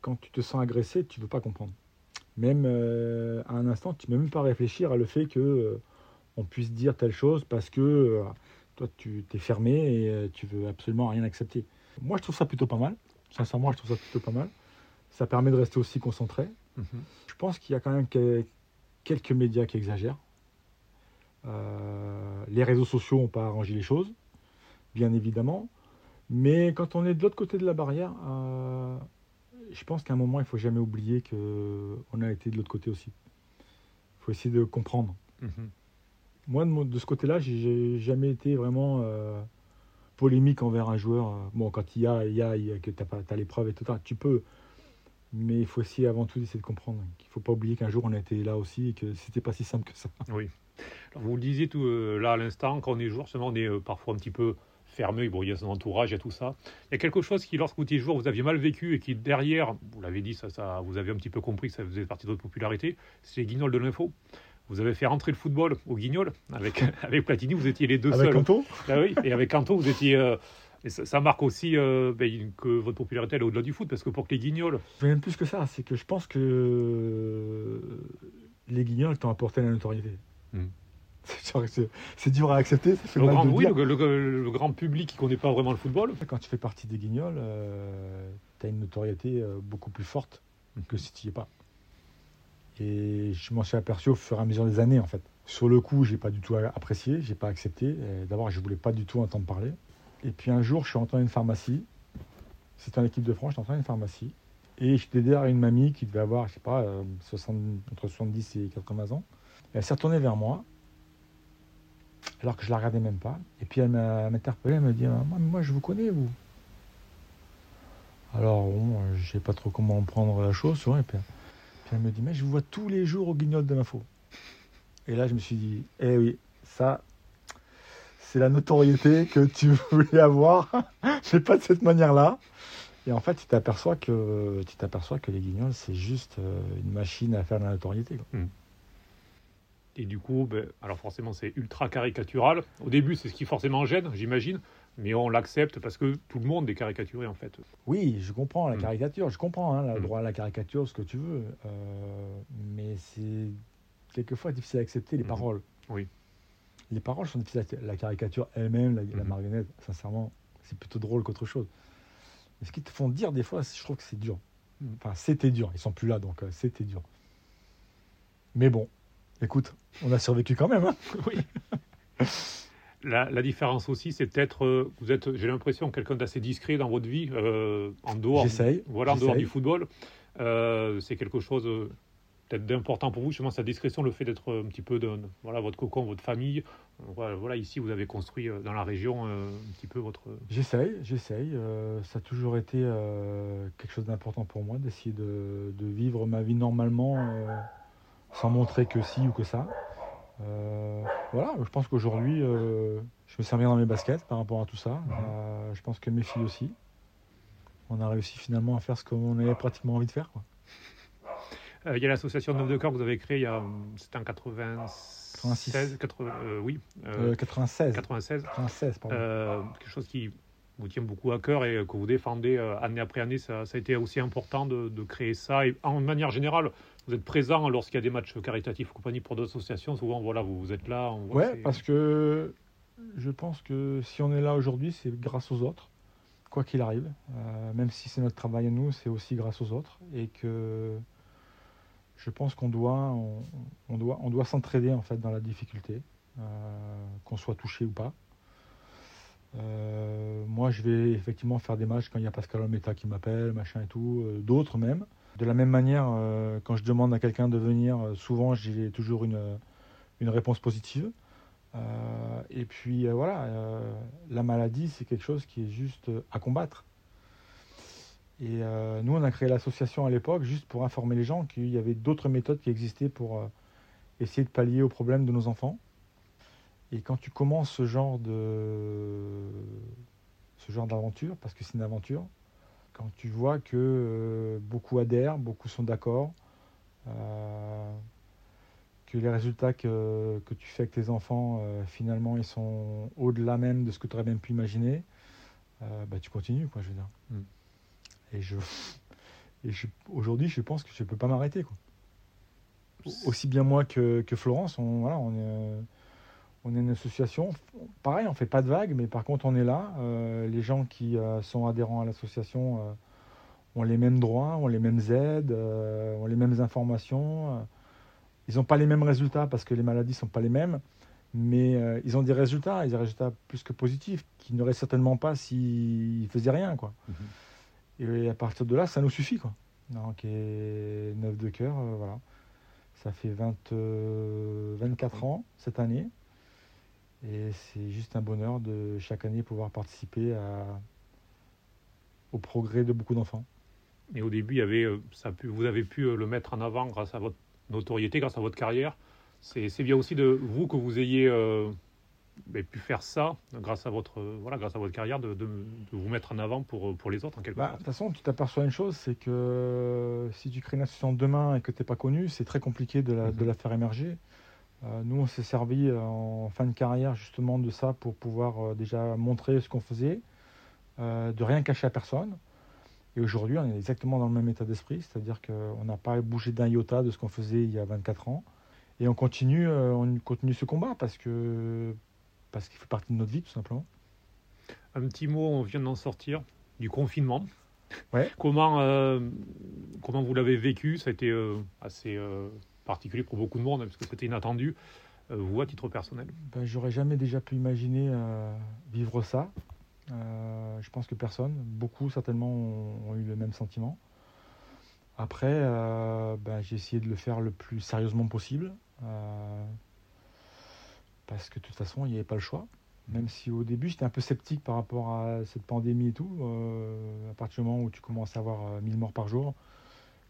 quand tu te sens agressé, tu ne veux pas comprendre. Même euh, à un instant, tu ne peux même pas réfléchir à le fait que euh, on puisse dire telle chose parce que euh, toi, tu t'es fermé et tu veux absolument rien accepter. Moi, je trouve ça plutôt pas mal. Sincèrement, je trouve ça plutôt pas mal. Ça permet de rester aussi concentré. Je pense qu'il y a quand même que- quelques médias qui exagèrent. Les réseaux sociaux n'ont pas arrangé les choses, bien évidemment. Mais quand on est de l'autre côté de la barrière, je pense qu'à un moment, il faut jamais oublier qu'on a été de l'autre côté aussi. Il faut essayer de comprendre. Mhm. Moi, de, ce côté-là, j'ai jamais été vraiment euh, polémique envers un joueur. Bon, quand il y a, il y a, il y a que tu as, l'épreuve et tout ça, tu peux. Mais il faut essayer avant tout d'essayer de comprendre qu'il ne faut pas oublier qu'un jour on a été là aussi et que c'était pas si simple que ça. Oui. vous le disiez tout euh, là à l'instant, quand on est joueur, on est parfois un petit peu il y a son entourage, a tout ça. Il y a quelque chose qui, lorsque vous étiez joueur, vous aviez mal vécu et qui, derrière, vous l'avez dit, ça, ça, vous avez un petit peu compris que ça faisait partie de votre popularité, c'est les guignols de l'info. Vous avez fait rentrer le football au guignol avec, avec Platini, vous étiez les deux seuls. Avec Canto? Ah oui, Et avec Canto, vous étiez. Euh, ça, marque aussi euh, ben, que votre popularité est au-delà du foot, parce que pour que les guignols. Même plus que ça, c'est que je pense que les guignols t'ont apporté la notoriété. Hmm. C'est dur à accepter. le, grand, oui, le, grand public qui ne connaît pas vraiment le football. Quand tu fais partie des guignols, euh, tu as une notoriété euh, beaucoup plus forte mhm. que si tu n'y es pas. Et je m'en suis aperçu au fur et à mesure des années, en fait. Sur le coup, j'ai pas du tout apprécié, j'ai pas accepté. D'abord, je voulais pas du tout entendre parler. Et puis un jour, je suis entré dans une pharmacie. C'était en équipe de France, je suis entré dans une pharmacie. Et j'étais derrière une mamie qui devait avoir, je sais pas, 60, euh, entre 70 et 80 ans. Elle s'est retournée vers moi alors que je la regardais même pas. Et puis elle m'a interpellé, elle me dit moi, moi je vous connais vous. Alors bon, je sais pas trop comment prendre la chose, et puis, elle me dit mais je vous vois tous les jours au guignol de l'info. Et là je me suis dit eh oui, ça c'est la notoriété que tu voulais avoir, mais pas de cette manière-là. Et en fait, tu t'aperçois que tu t'aperçois que les guignols, c'est juste euh, une machine à faire de la notoriété. Hmm. Et du coup, ben, alors forcément, c'est ultra caricatural. Au début, c'est ce qui forcément gêne, j'imagine, mais on l'accepte parce que tout le monde est caricaturé en fait. Oui, je comprends la mm. caricature, je comprends hein, le mm. droit à la caricature, ce que tu veux, euh, mais c'est quelquefois difficile à accepter les mm. paroles. Oui. Les paroles sont difficiles. À... La caricature elle-même, la, la, marionnette, sincèrement, c'est plutôt drôle qu'autre chose. Mais ce qu'ils te font dire des fois, je trouve que c'est dur. Enfin, c'était dur. Ils sont plus là, donc euh, c'était dur. Mais bon, Écoute, on a survécu quand même. Hein oui. La, différence aussi, c'est peut-être, euh, vous êtes, j'ai l'impression, quelqu'un d'assez discret dans votre vie, euh, en dehors, voilà, en dehors du football. Euh, c'est quelque chose peut-être d'important pour vous, justement, sa discrétion, le fait d'être un petit peu de, voilà, votre cocon, votre famille. Voilà, ici, vous avez construit dans la région un petit peu votre. J'essaye, j'essaye. ça a toujours été quelque chose d'important pour moi d'essayer de, de, vivre ma vie normalement sans montrer que si ou que ça. Euh, voilà, je pense qu'aujourd'hui, euh, je me sens bien dans mes baskets par rapport à tout ça. Euh, je pense que mes filles aussi. On a réussi finalement à faire ce qu'on avait pratiquement envie de faire. il y a l'association Neuf de Corps que vous avez créée, c'était en 96, 80, oui. 96. 96. 96 quelque chose qui vous tient beaucoup à cœur et que vous défendez année après année. Ça, ça a été aussi important de, de, créer ça. Et en manière générale, vous êtes présent lorsqu'il y a des matchs caritatifs compagnie pour d'autres associations. Souvent, voilà, vous, vous êtes là. Oui, parce que je pense que si on est là aujourd'hui, c'est grâce aux autres, quoi qu'il arrive. Euh, même si c'est notre travail à nous, c'est aussi grâce aux autres. Et que je pense qu'on doit, on, doit, on doit s'entraider en fait dans la difficulté, euh, qu'on soit touché ou pas. Euh, moi, je vais effectivement faire des matchs quand il y a Pascal Almeta qui m'appelle, machin et tout, d'autres même. De la même manière, euh, quand je demande à quelqu'un de venir, euh, souvent j'ai toujours une, une réponse positive. Euh, et puis voilà, la maladie, c'est quelque chose qui est juste à combattre. Et nous, on a créé l'association à l'époque juste pour informer les gens qu'il y avait d'autres méthodes qui existaient pour essayer de pallier aux problèmes de nos enfants. Et quand tu commences ce genre de ce genre d'aventure, parce que c'est une aventure, quand tu vois que euh, beaucoup adhèrent, beaucoup sont d'accord, euh, que les résultats que, tu fais avec tes enfants, euh, finalement, ils sont au-delà même de ce que tu aurais même pu imaginer, bah, tu continues, quoi, je veux dire. Mm. Et, je, et aujourd'hui, je pense que je ne peux pas m'arrêter. Quoi. Aussi bien moi que, Florence, on, voilà, on est on est une association. Pareil, on fait pas de vagues, mais par contre, on est là. Euh, les gens qui euh, sont adhérents à l'association euh, ont les mêmes droits, ont les mêmes aides, ont les mêmes informations. Ils n'ont pas les mêmes résultats parce que les maladies sont pas les mêmes, Mais ils ont des résultats, des résultats plus que positifs, qui n'auraient certainement pas s'ils ne faisaient rien. Quoi. Mhm. Et à partir de là, ça nous suffit. Quoi. Donc, et 9 de cœur, voilà. Ça fait 20, 24 ans cette année. Et c'est juste un bonheur de chaque année pouvoir participer à, au progrès de beaucoup d'enfants. Et au début, il y avait, euh, ça pu, vous avez pu le mettre en avant grâce à votre notoriété, grâce à votre carrière. C'est bien aussi de vous que vous ayez euh, ben, pu faire ça grâce à votre, voilà, grâce à votre carrière, de, de, vous mettre en avant pour, pour les autres en quelque bah, sorte. De toute façon, tu t'aperçois une chose, c'est que si tu crées une association demain et que tu n'es pas connu, c'est très compliqué de la, de mhm. la faire émerger. Euh, nous, on s'est servi en fin de carrière justement de ça pour pouvoir euh, déjà montrer ce qu'on faisait, de rien cacher à personne. Et aujourd'hui, on est exactement dans le même état d'esprit, c'est-à-dire qu'on n'a pas bougé d'un iota de ce qu'on faisait il y a 24 ans. Et on continue, euh, on continue ce combat parce que parce qu'il fait partie de notre vie tout simplement. Un petit mot, on vient d'en sortir du confinement. Ouais. comment euh, comment vous l'avez vécu? Ça a été euh, assez particulier pour beaucoup de monde hein, parce que c'était inattendu. vous à titre personnel ben, J'aurais jamais déjà pu imaginer vivre ça. je pense que personne, beaucoup certainement ont eu le même sentiment. Après, ben, j'ai essayé de le faire le plus sérieusement possible. Euh, parce que de toute façon, il n'y avait pas le choix. Même si au début, j'étais un peu sceptique par rapport à cette pandémie et tout. Euh, à partir du moment où tu commences à avoir 1000 euh, morts par jour,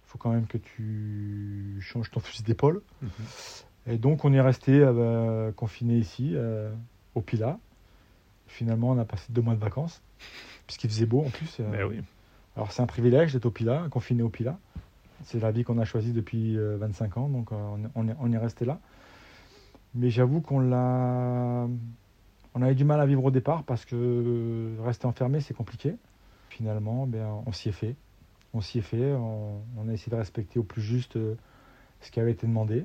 faut quand même que tu changes ton fusil d'épaule. Mhm. Et donc, on est resté confiné ici, au Pila. Finalement, on a passé deux mois de vacances, puisqu'il faisait beau en plus. Ben oui. Alors, c'est un privilège d'être au Pila, confiné au Pila. C'est la vie qu'on a choisie depuis 25 euh, ans, donc euh, on, est, on est resté là. Mais j'avoue qu'on l'a. On avait du mal à vivre au départ parce que rester enfermé, c'est compliqué. Finalement, ben, on s'y est fait. On s'y est fait. On, a essayé de respecter au plus juste euh, ce qui avait été demandé.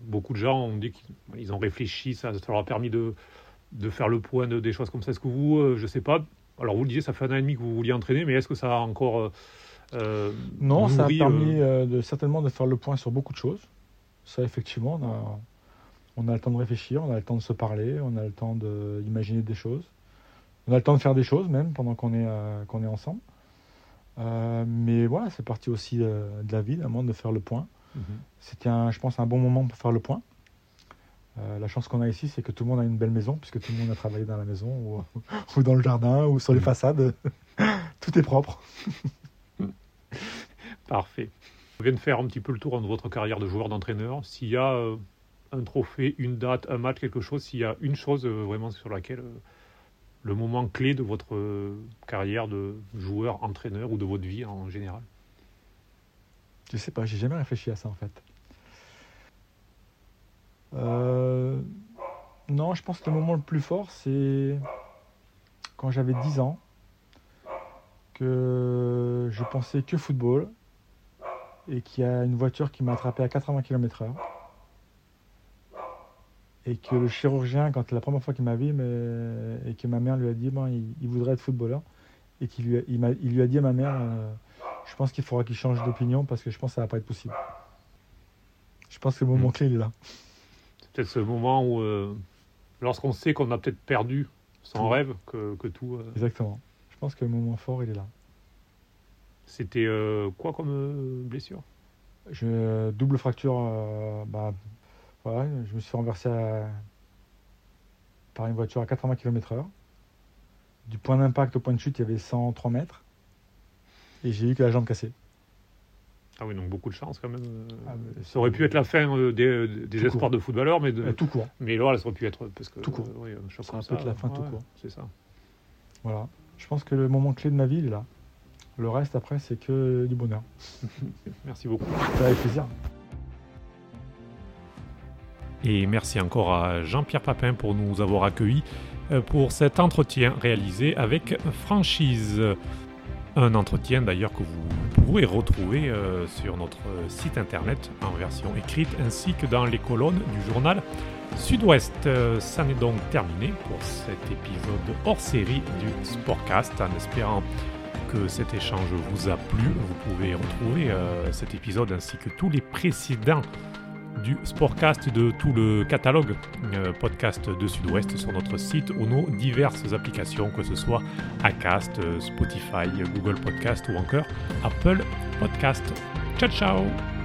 Beaucoup de gens ont dit qu'ils ont réfléchi, ça, leur a permis de, de faire le point de, des choses comme ça. Est-ce que vous, je ne sais pas, alors vous le disiez, ça fait un an et demi que vous vouliez entraîner, mais est-ce que ça a encore euh, non, ça a permis euh, de, certainement de faire le point sur beaucoup de choses. Ça, effectivement, on a, on a le temps de réfléchir, on a le temps de se parler, on a le temps d'imaginer des choses. On a le temps de faire des choses même pendant qu'on est, euh, qu'on est ensemble. Mais voilà, c'est parti aussi de la vie, d'un moment de faire le point. Mhm. C'était, je pense, un bon moment pour faire le point. la chance qu'on a ici, c'est que tout le monde a une belle maison, puisque tout le monde a travaillé dans la maison, ou, ou dans le jardin, ou sur les mhm. façades. tout est propre. Parfait. On vient de faire un petit peu le tour de votre carrière de joueur d'entraîneur. S'il y a euh, un trophée, une date, un match, quelque chose, s'il y a une chose euh, vraiment sur laquelle euh, le moment clé de votre carrière de joueur, entraîneur ou de votre vie en général? Je sais pas, j'ai jamais réfléchi à ça en fait. Non, je pense que le moment le plus fort, c'est quand j'avais 10 ans, que je pensais que football, et qu'il y a une voiture qui m'a attrapé à 80 km/h. Et que le chirurgien, quand la première fois qu'il m'a vu, mais, et que ma mère lui a dit bon, il, voudrait être footballeur, et qu'il lui, il, il lui a dit à ma mère euh, je pense qu'il faudra qu'il change d'opinion parce que je pense que ça va pas être possible. Je pense que le moment clé il est là. C'est peut-être ce moment où, euh, lorsqu'on sait qu'on a peut-être perdu son rêve, que, que tout. Euh, Exactement. Je pense que le moment fort il est là. C'était quoi comme blessure? Je, Double fracture. Euh, je me suis renversé par une voiture à 80 km/h. Du point d'impact au point de chute, il y avait 103 mètres. Et j'ai eu que la jambe cassée. Ah oui, donc beaucoup de chance quand même. Ah, ça aurait pu être la fin des, des espoirs de footballeurs, mais de, tout court. Mais là, ça aurait pu être parce que tout court. ça peut être la fin tout court. C'est ça. Voilà. Je pense que le moment clé de ma vie, il est là. Le reste, après, c'est que du bonheur. merci beaucoup. Avec plaisir. Et merci encore à Jean-Pierre Papin pour nous avoir accueillis euh, pour cet entretien réalisé avec franchise. Un entretien d'ailleurs que vous pouvez retrouver euh, sur notre site internet en version écrite ainsi que dans les colonnes du journal Sud-Ouest. Euh, ça n'est donc terminé pour cet épisode hors série du Sportcast en espérant que cet échange vous a plu. Vous pouvez retrouver euh, cet épisode ainsi que tous les précédents du Sportcast de tout le catalogue euh, podcast de Sud-Ouest sur notre site ou nos diverses applications, que ce soit Acast, Spotify, Google Podcast ou encore Apple Podcast. Ciao ciao